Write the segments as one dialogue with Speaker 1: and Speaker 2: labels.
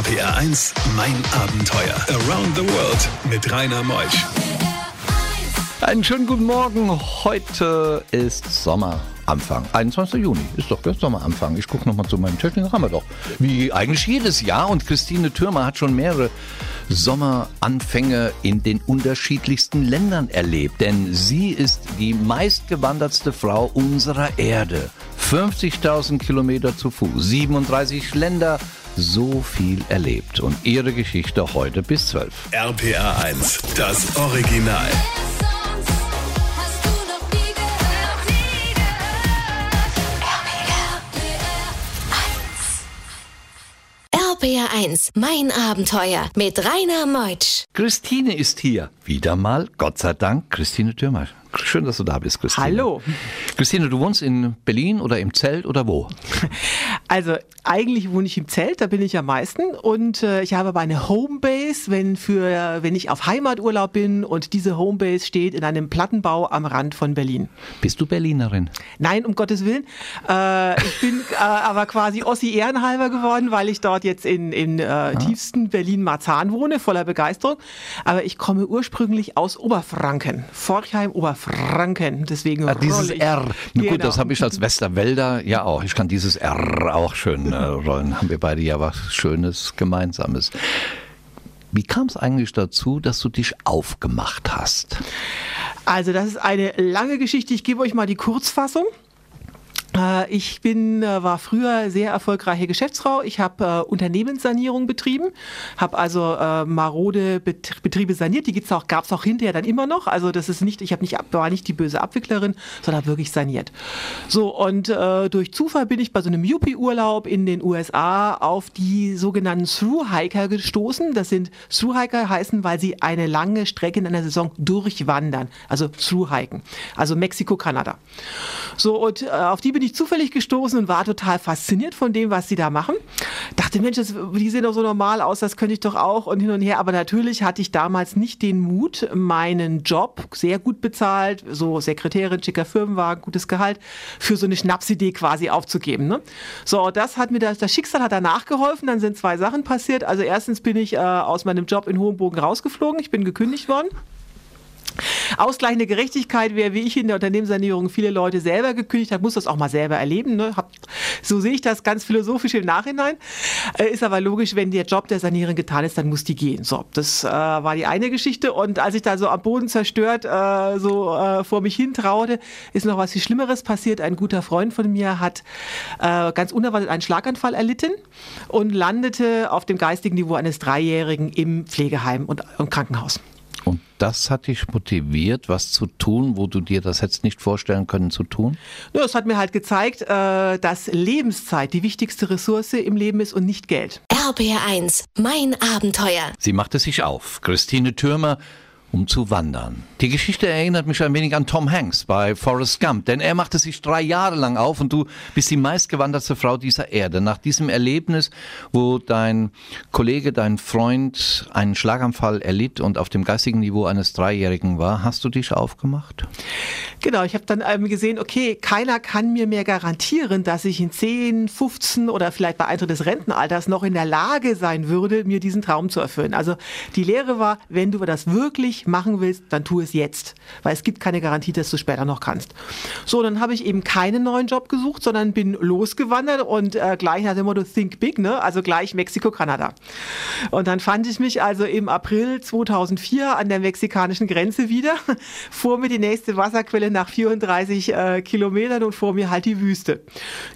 Speaker 1: RPR 1, mein Abenteuer. Around the World mit Rainer Meusch.
Speaker 2: Einen schönen guten Morgen. Heute ist Sommeranfang. 21. Juni ist doch der Sommeranfang. Ich gucke nochmal zu meinem Tisch, haben wir doch. Wie eigentlich jedes Jahr. Und Christine Thürmer hat schon mehrere Sommeranfänge in den unterschiedlichsten Ländern erlebt. Denn sie ist die meistgewandertste Frau unserer Erde. 50.000 Kilometer zu Fuß, 37 Länder, so viel erlebt. Und ihre Geschichte heute bis 12.
Speaker 1: RPR 1, das Original.
Speaker 3: RPR 1, mein Abenteuer mit Rainer Meutsch.
Speaker 2: Christine ist hier. Wieder mal, Gott sei Dank, Christine Thürmer. Schön, dass du da bist, Christine.
Speaker 4: Hallo.
Speaker 2: Christine, du wohnst in Berlin oder im Zelt oder wo?
Speaker 4: Also eigentlich wohne ich im Zelt, da bin ich am meisten und äh, ich habe aber eine Homebase, wenn für wenn ich auf Heimaturlaub bin und diese Homebase steht in einem Plattenbau am Rand von Berlin.
Speaker 2: Bist du Berlinerin?
Speaker 4: Nein, um Gottes Willen. Äh, ich bin äh, aber quasi Ossi ehrenhalber geworden, weil ich dort jetzt in, in äh, tiefsten Berlin-Marzahn wohne, voller Begeisterung. Aber ich komme ursprünglich aus Oberfranken, Forchheim, Oberfranken. Deswegen
Speaker 2: Ah, dieses. R. Na gut,
Speaker 4: Genau.
Speaker 2: das habe ich als Westerwälder ja auch. Ich kann dieses R auch schön äh, rollen. Haben wir beide ja was Schönes Gemeinsames. Wie kam es eigentlich dazu, dass du dich aufgemacht hast?
Speaker 4: Also das ist eine lange Geschichte. Ich gebe euch mal die Kurzfassung. Äh, Ich bin, äh, war früher sehr erfolgreiche Geschäftsfrau. Ich habe äh, Unternehmenssanierung betrieben, habe also marode Bet Betriebe saniert. Die gibt's auch, gab es auch hinterher dann immer noch. Also das ist nicht, ich nicht, war nicht die böse Abwicklerin, sondern wirklich saniert. So und äh, durch Zufall bin ich bei so einem Yuppie-Urlaub in den USA auf die sogenannten Thru-Hiker gestoßen. Das sind Thru-Hiker heißen, weil sie eine lange Strecke in einer Saison durchwandern, also Thru-Hiken, also Mexiko, Kanada. So, und äh, auf die bin ich zufällig gestoßen und war total fasziniert von dem, was sie da machen. Dachte, Mensch, das, die sehen doch so normal aus, das könnte ich doch auch und hin und her. Aber natürlich hatte ich damals nicht den Mut, meinen Job, sehr gut bezahlt, so Sekretärin, schicker Firmenwagen, gutes Gehalt, für so eine Schnapsidee quasi aufzugeben. Ne? So, das hat mir das, das Schicksal hat danach geholfen. Dann sind zwei Sachen passiert. Also erstens bin ich äh, aus meinem Job in Hohenbogen rausgeflogen. Ich bin gekündigt worden. Ausgleichende Gerechtigkeit, wer wie ich in der Unternehmenssanierung viele Leute selber gekündigt hat, muss das auch mal selber erleben. Ne? So sehe ich das ganz philosophisch im Nachhinein. Äh, ist aber logisch, wenn der Job der Saniererin getan ist, dann muss die gehen. So, das äh, war die eine Geschichte. Und als ich da so am Boden zerstört äh, so äh, vor mich hin traute, ist noch was viel Schlimmeres passiert. Ein guter Freund von mir hat äh, ganz unerwartet einen Schlaganfall erlitten und landete auf dem geistigen Niveau eines Dreijährigen im Pflegeheim und im Krankenhaus.
Speaker 2: Und das hat dich motiviert, was zu tun, wo du dir das hättest nicht vorstellen können zu tun?
Speaker 4: Ja, es hat mir halt gezeigt, äh, dass Lebenszeit die wichtigste Ressource im Leben ist und nicht Geld.
Speaker 3: RPR 1, mein Abenteuer.
Speaker 2: Sie machte sich auf, Christine Thürmer, um zu wandern. Die Geschichte erinnert mich ein wenig an Tom Hanks bei Forrest Gump, denn er machte sich drei Jahre lang auf und du bist die meistgewandertste Frau dieser Erde. Nach diesem Erlebnis, wo dein Kollege, dein Freund einen Schlaganfall erlitt und auf dem geistigen Niveau eines Dreijährigen war, hast du dich aufgemacht?
Speaker 4: Genau, ich habe dann ähm, gesehen, okay, keiner kann mir mehr garantieren, dass ich in 10, 15 oder vielleicht bei Eintritt des Rentenalters noch in der Lage sein würde, mir diesen Traum zu erfüllen. Also die Lehre war, wenn du das wirklich machen willst, dann tu es jetzt, weil es gibt keine Garantie, dass du später noch kannst. So, dann habe ich eben keinen neuen Job gesucht, sondern bin losgewandert und äh, gleich nach dem Motto Think Big, ne? also gleich Mexiko, Kanada. Und dann fand ich mich also im April 2004 an der mexikanischen Grenze wieder, vor mir die nächste Wasserquelle nach 34 äh, Kilometern und vor mir halt die Wüste.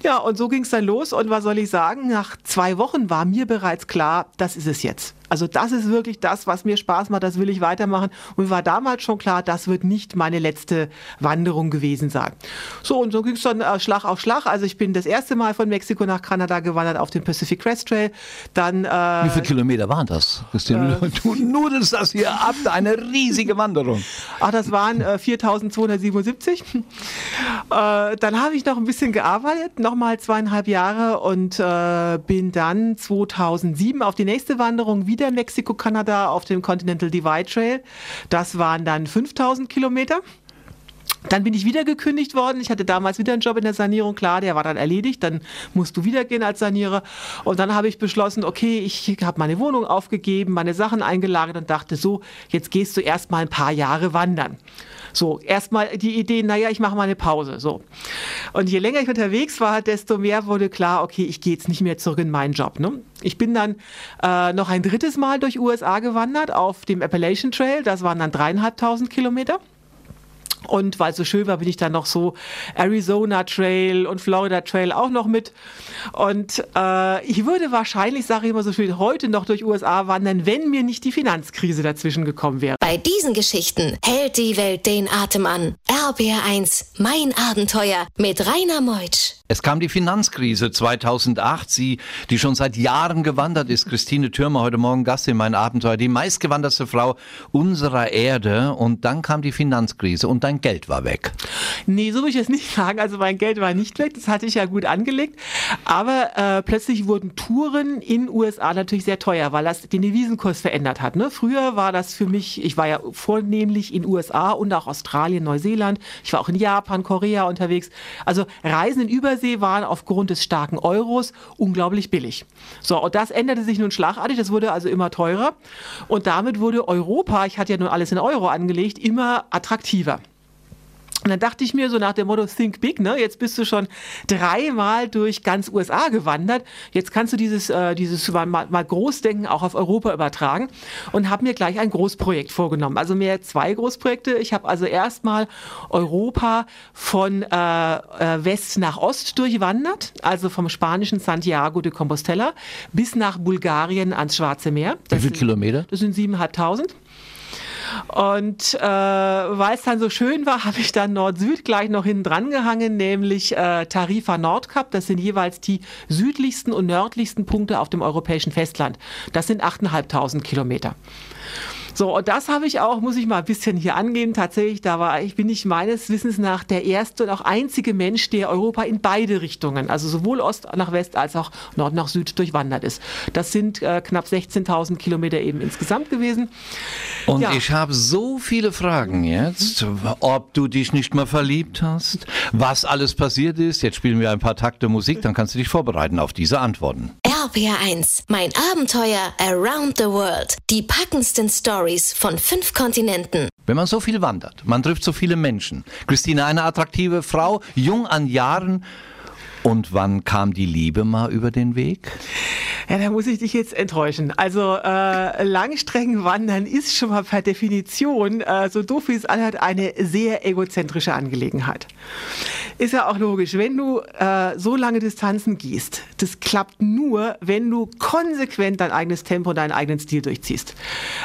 Speaker 4: Ja, und so ging es dann los und was soll ich sagen, nach zwei Wochen war mir bereits klar, das ist es jetzt. Also das ist wirklich das, was mir Spaß macht, das will ich weitermachen. Und mir war damals schon klar, das wird nicht meine letzte Wanderung gewesen sein. So, und so ging es dann äh, Schlag auf Schlag. Also ich bin das erste Mal von Mexiko nach Kanada gewandert auf dem Pacific Crest Trail. Dann
Speaker 2: Wie
Speaker 4: äh,
Speaker 2: viele Kilometer waren das? Christine? Du nudelst das hier ab, eine riesige Wanderung.
Speaker 4: Ach, das waren äh, 4277. Äh, dann habe ich noch ein bisschen gearbeitet, nochmal zweieinhalb Jahre und äh, bin dann 2007 auf die nächste Wanderung wieder Mexiko, Kanada auf dem Continental Divide Trail. Das waren dann 5000 Kilometer. Dann bin ich wieder gekündigt worden. Ich hatte damals wieder einen Job in der Sanierung. Klar, der war dann erledigt. Dann musst du wieder gehen als Sanierer. Und dann habe ich beschlossen, okay, ich habe meine Wohnung aufgegeben, meine Sachen eingelagert und dachte so, jetzt gehst du erst mal ein paar Jahre wandern. So, erstmal die Idee, naja, ich mache mal eine Pause. So. Und je länger ich unterwegs war, desto mehr wurde klar, okay, ich gehe jetzt nicht mehr zurück in meinen Job. Ne? Ich bin dann äh, noch ein drittes Mal durch USA gewandert auf dem Appalachian Trail. Das waren dann dreieinhalbtausend Kilometer. Und weil es so schön war, bin ich dann noch so Arizona Trail und Florida Trail auch noch mit. Und äh, ich würde wahrscheinlich, sage ich immer so schön, heute noch durch USA wandern, wenn mir nicht die Finanzkrise dazwischen gekommen wäre.
Speaker 3: Bei diesen Geschichten hält die Welt den Atem an. RBR1, mein Abenteuer mit Rainer Meutsch.
Speaker 2: Es kam die Finanzkrise 2008. Sie, die schon seit Jahren gewandert ist, Christine Türmer, heute Morgen Gast in mein Abenteuer, die meistgewanderte Frau unserer Erde. Und dann kam die Finanzkrise und dein Geld war weg.
Speaker 4: Nee, so will ich es nicht sagen. Also mein Geld war nicht weg. Das hatte ich ja gut angelegt. Aber äh, plötzlich wurden Touren in USA natürlich sehr teuer, weil das den Devisenkurs verändert hat. Ne? Früher war das für mich, ich war ja vornehmlich in USA und auch Australien, Neuseeland. Ich war auch in Japan, Korea unterwegs. Also Reisen in über Übersee waren aufgrund des starken Euros unglaublich billig. So, und das änderte sich nun schlagartig, das wurde also immer teurer. Und damit wurde Europa, ich hatte ja nun alles in Euro angelegt, immer attraktiver. Und dann dachte ich mir so nach dem Motto Think Big, ne? Jetzt bist du schon dreimal durch ganz USA gewandert. Jetzt kannst du dieses, äh, dieses mal, mal Großdenken auch auf Europa übertragen und habe mir gleich ein Großprojekt vorgenommen. Also mehr zwei Großprojekte. Ich habe also erstmal Europa von äh, äh, West nach Ost durchwandert, also vom spanischen Santiago de Compostela bis nach Bulgarien ans Schwarze Meer.
Speaker 2: Das Wie viele Kilometer?
Speaker 4: Das sind siebeneinhalbtausend. Und äh, weil es dann so schön war, habe ich dann Nord-Süd gleich noch hinten dran gehangen, nämlich äh, Tarifa Nordkap. Das sind jeweils die südlichsten und nördlichsten Punkte auf dem europäischen Festland. Das sind 8.500 Kilometer. So, und das habe ich auch, muss ich mal ein bisschen hier angehen. Tatsächlich, da war ich, bin ich meines Wissens nach der erste und auch einzige Mensch, der Europa in beide Richtungen, also sowohl Ost nach West als auch Nord nach Süd durchwandert ist. Das sind äh, knapp 16.000 Kilometer eben insgesamt gewesen.
Speaker 2: Und ja. ich habe so viele Fragen jetzt, ob du dich nicht mehr verliebt hast, was alles passiert ist. Jetzt spielen wir ein paar Takte Musik, dann kannst du dich vorbereiten auf diese Antworten.
Speaker 3: RPR1, mein Abenteuer Around the World. Die packendsten Stories von fünf Kontinenten.
Speaker 2: Wenn man so viel wandert, man trifft so viele Menschen. Christina, eine attraktive Frau, jung an Jahren. Und wann kam die Liebe mal über den Weg?
Speaker 4: Ja, da muss ich dich jetzt enttäuschen. Also äh, Langstreckenwandern ist schon mal per Definition, äh, so doof wie es anhört, eine sehr egozentrische Angelegenheit. Ist ja auch logisch, wenn du äh, so lange Distanzen gehst, das klappt nur, wenn du konsequent dein eigenes Tempo, deinen eigenen Stil durchziehst.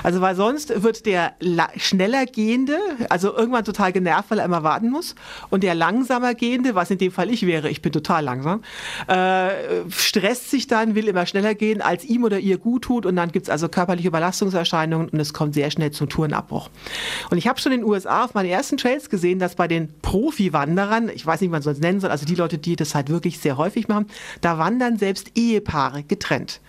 Speaker 4: Also weil sonst wird der schneller gehende, also irgendwann total genervt, weil er immer warten muss, und der langsamer gehende, was in dem Fall ich wäre, ich bin total langsam, äh, stresst sich dann, will immer schneller gehen, als ihm oder ihr gut tut, und dann gibt's also körperliche Überlastungserscheinungen und es kommt sehr schnell zum Tourenabbruch. Und ich habe schon in den USA auf meinen ersten Trails gesehen, dass bei den Profi-Wanderern, ich weiß nicht, wie man es nennen soll, also die Leute, die das halt wirklich sehr häufig machen, da wandern selbst Ehepaare getrennt.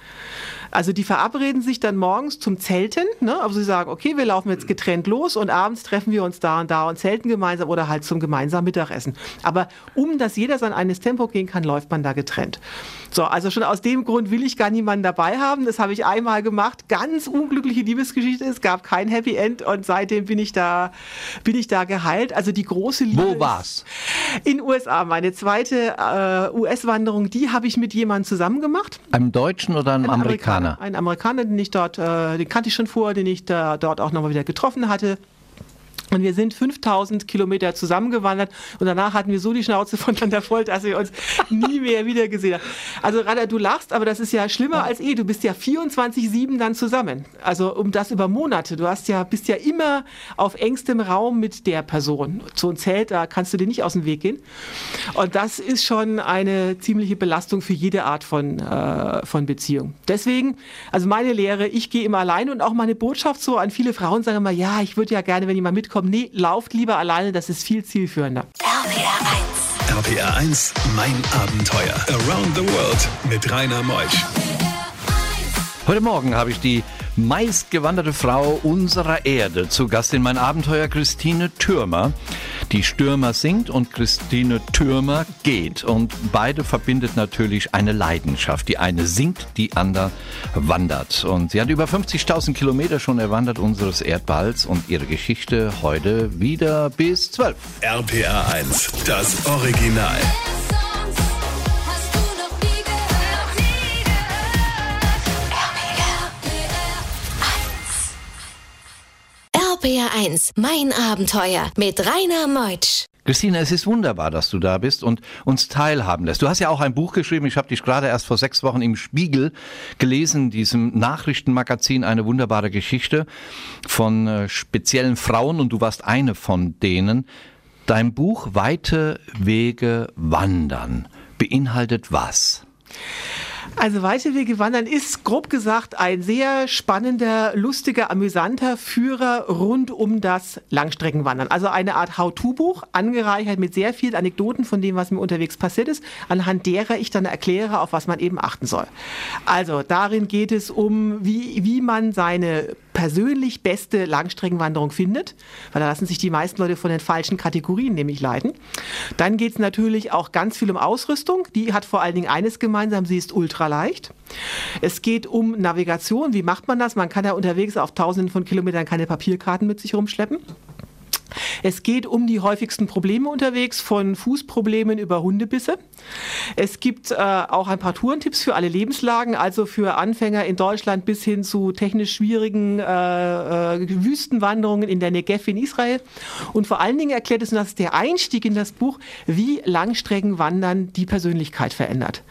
Speaker 4: Also die verabreden sich dann morgens zum Zelten, ne? also sie sagen, okay, wir laufen jetzt getrennt los und abends treffen wir uns da und da und zelten gemeinsam oder halt zum gemeinsamen Mittagessen. Aber um dass jeder sein eigenes Tempo gehen kann, läuft man da getrennt. So, also schon aus dem Grund will ich gar niemanden dabei haben. Das habe ich einmal gemacht. Ganz unglückliche Liebesgeschichte. Es gab kein Happy End und seitdem bin ich da, bin ich da geheilt. Also die große Liebe.
Speaker 2: Wo war's?
Speaker 4: In USA. Meine zweite äh, US-Wanderung, die habe ich mit jemandem zusammen gemacht.
Speaker 2: Einem Deutschen oder einem, einem Amerikaner?
Speaker 4: Amerikaner? Ein Amerikaner, den ich dort, äh, den kannte ich schon vorher, den ich da, dort auch nochmal wieder getroffen hatte. Und wir sind 5000 Kilometer zusammengewandert und danach hatten wir so die Schnauze voneinander voll, dass wir uns nie mehr wieder gesehen haben. Also Rada, du lachst, aber das ist ja schlimmer als eh. Du bist ja 24-7 dann zusammen. Also um das über Monate. Du hast ja, bist ja immer auf engstem Raum mit der Person. So ein Zelt, da kannst du dir nicht aus dem Weg gehen. Und das ist schon eine ziemliche Belastung für jede Art von, äh, von Beziehung. Deswegen, also meine Lehre, ich gehe immer allein und auch meine Botschaft so an viele Frauen sagen immer, ja, ich würde ja gerne, wenn jemand mitkommt, kommen, nee, lauft lieber alleine, das ist viel zielführender.
Speaker 1: RPR 1. RPR 1, mein Abenteuer. Around the World mit Rainer Meusch.
Speaker 2: Heute Morgen habe ich die meistgewanderte Frau unserer Erde zu Gast in mein Abenteuer Christine Türmer. Die Stürmer singt und Christine Türmer geht. Und beide verbindet natürlich eine Leidenschaft. Die eine singt, die andere wandert. Und sie hat über 50.000 Kilometer schon erwandert unseres Erdballs und ihre Geschichte heute wieder bis 12.
Speaker 1: RPR 1, das Original.
Speaker 3: RPR 1, mein Abenteuer mit Rainer Meutsch.
Speaker 2: Christine, es ist wunderbar, dass du da bist und uns teilhaben lässt. Du hast ja auch ein Buch geschrieben, ich habe dich gerade erst vor sechs Wochen im Spiegel gelesen, diesem Nachrichtenmagazin, eine wunderbare Geschichte von äh, speziellen Frauen und du warst eine von denen. Dein Buch Weite Wege wandern beinhaltet was?
Speaker 4: Also Weite Wege wandern ist grob gesagt ein sehr spannender, lustiger, amüsanter Führer rund um das Langstreckenwandern. Also eine Art How-to-Buch, angereichert mit sehr vielen Anekdoten von dem, was mir unterwegs passiert ist, anhand derer ich dann erkläre, auf was man eben achten soll. Also darin geht es um, wie, wie man seine persönlich beste Langstreckenwanderung findet, weil da lassen sich die meisten Leute von den falschen Kategorien nämlich leiten. Dann geht es natürlich auch ganz viel um Ausrüstung. Die hat vor allen Dingen eines gemeinsam, sie ist ultra leicht. Es geht um Navigation. Wie macht man das? Man kann ja unterwegs auf tausenden von Kilometern keine Papierkarten mit sich rumschleppen. Es geht um die häufigsten Probleme unterwegs, von Fußproblemen über Hundebisse. Es gibt äh, auch ein paar Tourentipps für alle Lebenslagen, also für Anfänger in Deutschland bis hin zu technisch schwierigen äh, äh, Wüstenwanderungen in der Negev in Israel. Und vor allen Dingen erklärt es, und das ist der Einstieg in das Buch, wie Langstreckenwandern die Persönlichkeit verändert.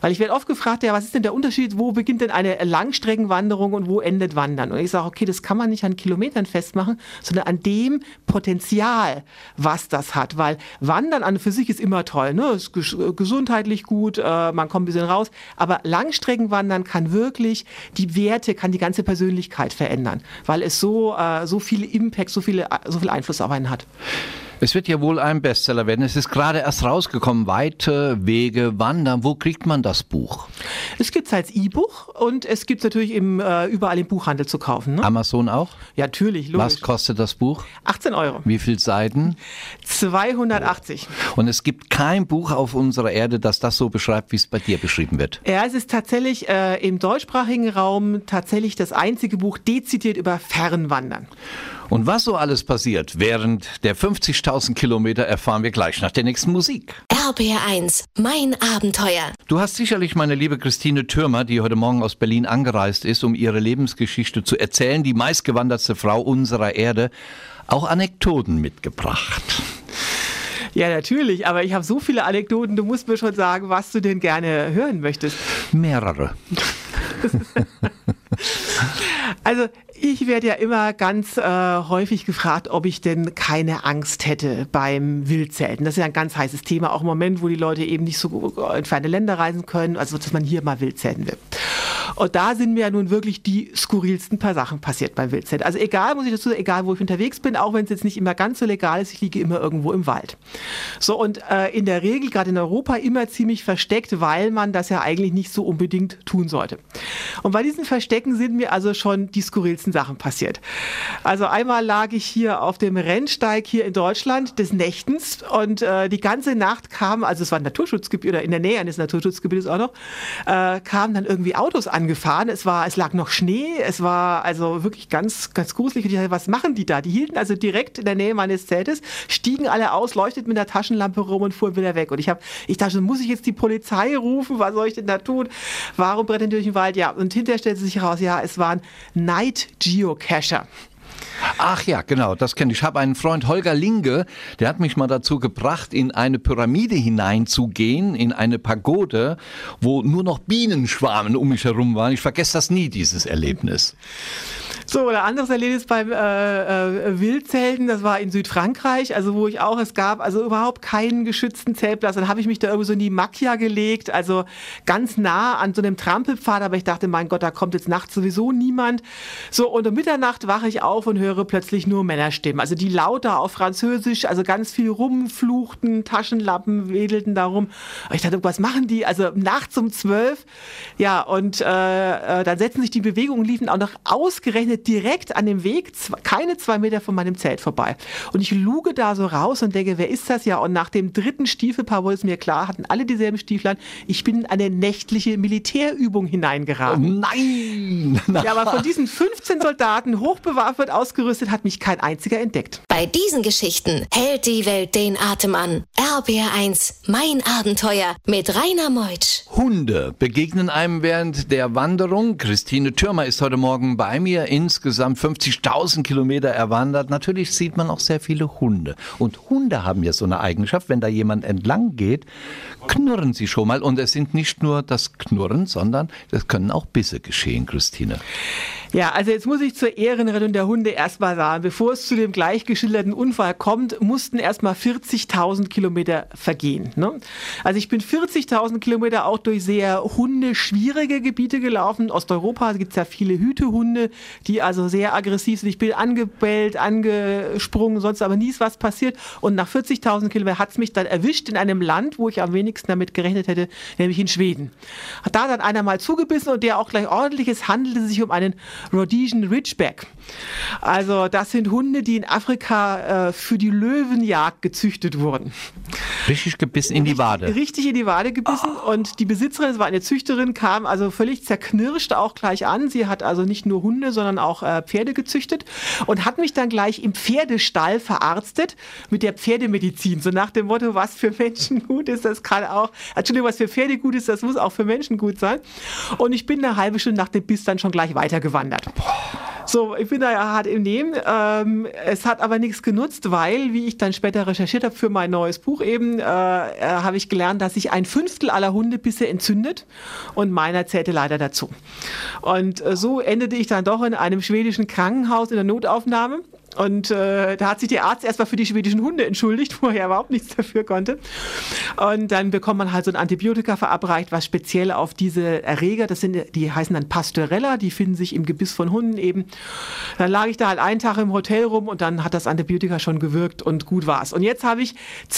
Speaker 4: Weil ich werde oft gefragt, ja, was ist denn der Unterschied, wo beginnt denn eine Langstreckenwanderung und wo endet Wandern? Und ich sage, okay, das kann man nicht an Kilometern festmachen, sondern an dem Potenzial, was das hat. Weil Wandern an und für sich ist immer toll, ne? ist gesundheitlich gut, äh, man kommt ein bisschen raus. Aber Langstreckenwandern kann wirklich die Werte, kann die ganze Persönlichkeit verändern, weil es so, äh, so viel Impact, so, viele, so viel Einfluss auf einen hat.
Speaker 2: Es wird ja wohl ein Bestseller werden. Es ist gerade erst rausgekommen. Weite Wege wandern. Wo kriegt man das Buch?
Speaker 4: Es gibt es als E-Buch und es gibt es natürlich im, äh, überall im Buchhandel zu kaufen. Ne?
Speaker 2: Amazon auch?
Speaker 4: Ja, natürlich. Logisch.
Speaker 2: Was kostet das Buch?
Speaker 4: 18 Euro.
Speaker 2: Wie viele Seiten?
Speaker 4: 280.
Speaker 2: Und es gibt kein Buch auf unserer Erde, das das so beschreibt, wie es bei dir beschrieben wird.
Speaker 4: Ja, es ist tatsächlich äh, im deutschsprachigen Raum tatsächlich das einzige Buch dezidiert über Fernwandern.
Speaker 2: Und was so alles passiert während der 50.000 Kilometer erfahren wir gleich nach der nächsten Musik.
Speaker 3: RBR1, mein Abenteuer.
Speaker 2: Du hast sicherlich meine liebe Christine Türmer, die heute Morgen aus Berlin angereist ist, um ihre Lebensgeschichte zu erzählen, die meistgewandertste Frau unserer Erde, auch Anekdoten mitgebracht.
Speaker 4: Ja, natürlich, aber ich habe so viele Anekdoten, du musst mir schon sagen, was du denn gerne hören möchtest.
Speaker 2: Mehrere.
Speaker 4: Also ich werde ja immer ganz äh, häufig gefragt, ob ich denn keine Angst hätte beim Wildzelten. Das ist ja ein ganz heißes Thema, auch im Moment, wo die Leute eben nicht so entfernte Länder reisen können, also dass man hier mal Wildzelten will. Und da sind mir ja nun wirklich die skurrilsten paar Sachen passiert beim Wildzelten. Also egal, muss ich dazu sagen, egal wo ich unterwegs bin, auch wenn es jetzt nicht immer ganz so legal ist, ich liege immer irgendwo im Wald. So und äh, in der Regel, gerade in Europa, immer ziemlich versteckt, weil man das ja eigentlich nicht so unbedingt tun sollte. Und bei diesen Verstecken sind mir also schon die skurrilsten Sachen passiert. Also einmal lag ich hier auf dem Rennsteig hier in Deutschland des Nächtens und äh, die ganze Nacht kam, also es war ein Naturschutzgebiet oder in der Nähe eines Naturschutzgebietes auch noch, äh, kamen dann irgendwie Autos angefahren. Es war, es lag noch Schnee, es war also wirklich ganz, ganz gruselig. Und ich dachte, was machen die da? Die hielten also direkt in der Nähe meines Zeltes, stiegen alle aus, leuchteten mit der Taschenlampe rum und fuhren wieder weg. Und ich habe, ich dachte, muss ich jetzt die Polizei rufen? Was soll ich denn da tun? Warum brennen die durch den Wald? Ja, und hinterher stellte sich heraus, ja, es waren Night Geocacher.
Speaker 2: Ach ja, genau, das kenne ich. Ich habe einen Freund, Holger Linge, der hat mich mal dazu gebracht, in eine Pyramide hineinzugehen, in eine Pagode, wo nur noch Bienenschwarmen um mich herum waren. Ich vergesse das nie, dieses Erlebnis.
Speaker 4: So, oder anderes Erlebnis beim äh, äh, Wildzelten, das war in Südfrankreich, also wo ich auch, es gab also überhaupt keinen geschützten Zeltplatz. Dann habe ich mich da irgendwie so in die Macchia gelegt, also ganz nah an so einem Trampelpfad, aber ich dachte, mein Gott, da kommt jetzt nachts sowieso niemand. So, und um Mitternacht wache ich auf und höre plötzlich nur Männerstimmen, also die lauter auf Französisch, also ganz viel rumfluchten, Taschenlampen wedelten darum. Ich dachte, was machen die? Also nachts um zwölf, ja, und äh, äh dann setzen sich die Bewegungen, liefen auch noch ausgerechnet direkt an dem Weg, keine zwei Meter von meinem Zelt vorbei. Und ich luge da so raus und denke, wer ist das ja? Und nach dem dritten Stiefelpaar wurde es mir klar, hatten alle dieselben Stiefel an. Ich bin in eine nächtliche Militärübung hineingeraten.
Speaker 2: Oh nein!
Speaker 4: Ja, aber von diesen 15 Soldaten, hochbewaffnet, ausgerüstet, hat mich kein einziger entdeckt.
Speaker 3: Bei diesen Geschichten hält die Welt den Atem an. RBR1, mein Abenteuer mit Rainer Meutsch.
Speaker 2: Hunde begegnen einem während der Wanderung. Christine Türmer ist heute Morgen bei mir, insgesamt 50.000 Kilometer erwandert. Natürlich sieht man auch sehr viele Hunde. Und Hunde haben ja so eine Eigenschaft, wenn da jemand entlang geht, knurren sie schon mal. Und es sind nicht nur das Knurren, sondern es können auch Bisse geschehen, Christine.
Speaker 4: Ja, also jetzt muss ich zur Ehrenrettung der Hunde erstmal sagen, bevor es zu dem gleich geschilderten Unfall kommt, mussten erstmal 40.000 Kilometer vergehen. Ne? Also ich bin 40.000 Kilometer auch durch sehr hundeschwierige Gebiete gelaufen. In Osteuropa gibt es ja viele Hütehunde, die also sehr aggressiv sind. Ich bin angebellt, angesprungen, sonst aber nie ist was passiert. Und nach 40.000 Kilometern hat es mich dann erwischt in einem Land, wo ich am wenigsten damit gerechnet hätte, nämlich in Schweden. Hat da dann einer mal zugebissen und der auch gleich ordentlich, es handelte sich um einen Rhodesian Ridgeback. Also das sind Hunde, die in Afrika äh, für die Löwenjagd gezüchtet wurden.
Speaker 2: Richtig gebissen in die Wade.
Speaker 4: Richtig in die Wade gebissen oh. und die Besitzerin, das war eine Züchterin, kam also völlig zerknirscht auch gleich an. Sie hat also nicht nur Hunde, sondern auch äh, Pferde gezüchtet und hat mich dann gleich im Pferdestall verarztet mit der Pferdemedizin. So nach dem Motto, was für Menschen gut ist, das kann auch, Entschuldigung, was für Pferde gut ist, das muss auch für Menschen gut sein. Und ich bin eine halbe Stunde nach dem Biss dann schon gleich weitergewandert gewandert. So, ich bin da ja hart im Nehmen. Ähm, es hat aber nichts genutzt, weil, wie ich dann später recherchiert habe für mein neues Buch eben, äh, äh, habe ich gelernt, dass sich ein Fünftel aller Hunde bisher entzündet und meiner zählte leider dazu. Und äh, so endete ich dann doch in einem schwedischen Krankenhaus in der Notaufnahme und äh, da hat sich der Arzt erstmal für die schwedischen Hunde entschuldigt, wo er überhaupt nichts dafür konnte. Und dann bekommt man halt so ein Antibiotika verabreicht, was speziell auf diese Erreger, das sind, die heißen dann Pasteurella, die finden sich im Gebiss von Hunden eben. Dann lag ich da halt einen Tag im Hotel rum und dann hat das Antibiotika schon gewirkt und gut war's. Und jetzt habe ich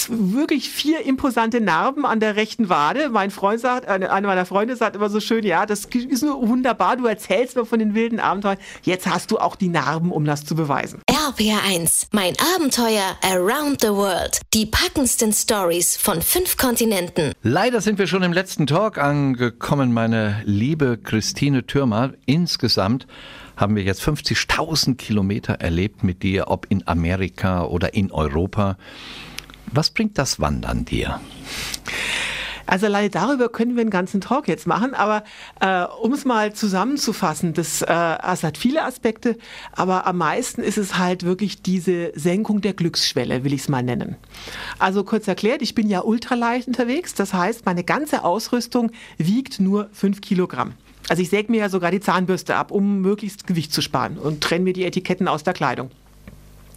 Speaker 4: wirklich vier imposante Narben an der rechten Wade. Mein Freund sagt, äh, einer meiner Freunde sagt immer so schön, ja, das ist nur wunderbar, du erzählst mir von den wilden Abenteuern. Jetzt hast du auch die Narben, um das zu beweisen.
Speaker 3: RPR1, mein Abenteuer Around the World. Die packendsten Stories von fünf Kontinenten.
Speaker 2: Leider sind wir schon im letzten Talk angekommen, meine liebe Christine Türmer. Insgesamt haben wir jetzt 50.000 Kilometer erlebt mit dir, ob in Amerika oder in Europa. Was bringt das Wandern dir?
Speaker 4: Also alleine darüber können wir einen ganzen Talk jetzt machen, aber äh, um es mal zusammenzufassen, das, äh, das hat viele Aspekte, aber am meisten ist es halt wirklich diese Senkung der Glücksschwelle, will ich es mal nennen. Also kurz erklärt, ich bin ja ultraleicht unterwegs, das heißt, meine ganze Ausrüstung wiegt nur fünf Kilogramm. Also ich säge mir ja sogar die Zahnbürste ab, um möglichst Gewicht zu sparen und trenne mir die Etiketten aus der Kleidung.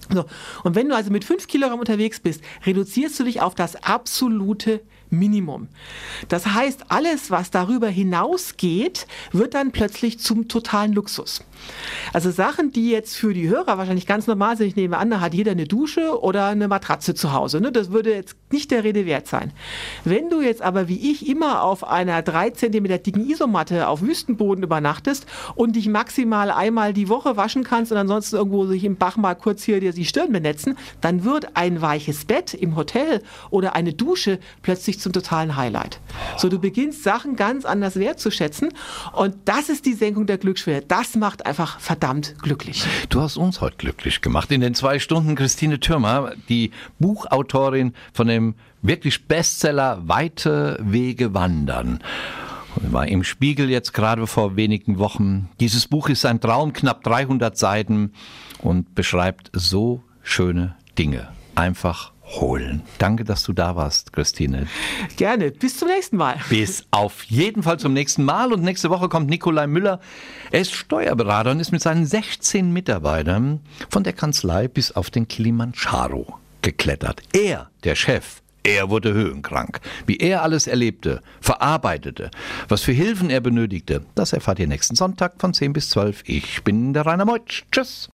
Speaker 4: So. Und wenn du also mit fünf Kilogramm unterwegs bist, reduzierst du dich auf das absolute Minimum. Das heißt, alles, was darüber hinausgeht, wird dann plötzlich zum totalen Luxus. Also Sachen, die jetzt für die Hörer wahrscheinlich ganz normal sind, ich nehme an, da hat jeder eine Dusche oder eine Matratze zu Hause. Ne? Das würde jetzt nicht der Rede wert sein. Wenn du jetzt aber wie ich immer auf einer drei Zentimeter dicken Isomatte auf Wüstenboden übernachtest und dich maximal einmal die Woche waschen kannst und ansonsten irgendwo sich im Bach mal kurz hier dir die Stirn benetzen, dann wird ein weiches Bett im Hotel oder eine Dusche plötzlich zum totalen Highlight. So, du beginnst Sachen ganz anders wertzuschätzen und das ist die Senkung der Glücksschwelle. Das macht einfach verdammt glücklich.
Speaker 2: Du hast uns heute glücklich gemacht. In den zwei Stunden Christine Türmer, die Buchautorin von dem wirklich Bestseller Weite Wege wandern war im Spiegel jetzt gerade vor wenigen Wochen. Dieses Buch ist ein Traum, knapp 300 Seiten und beschreibt so schöne Dinge. Einfach holen. Danke, dass du da warst, Christine.
Speaker 4: Gerne. Bis zum nächsten Mal.
Speaker 2: Bis auf jeden Fall zum nächsten Mal. Und nächste Woche kommt Nikolai Müller. Er ist Steuerberater und ist mit seinen 16 Mitarbeitern von der Kanzlei bis auf den Kilimanjaro geklettert. Er, der Chef, er wurde höhenkrank. Wie er alles erlebte, verarbeitete, was für Hilfen er benötigte, das erfahrt ihr nächsten Sonntag von 10 bis 12. Ich bin der Rainer Meutsch. Tschüss.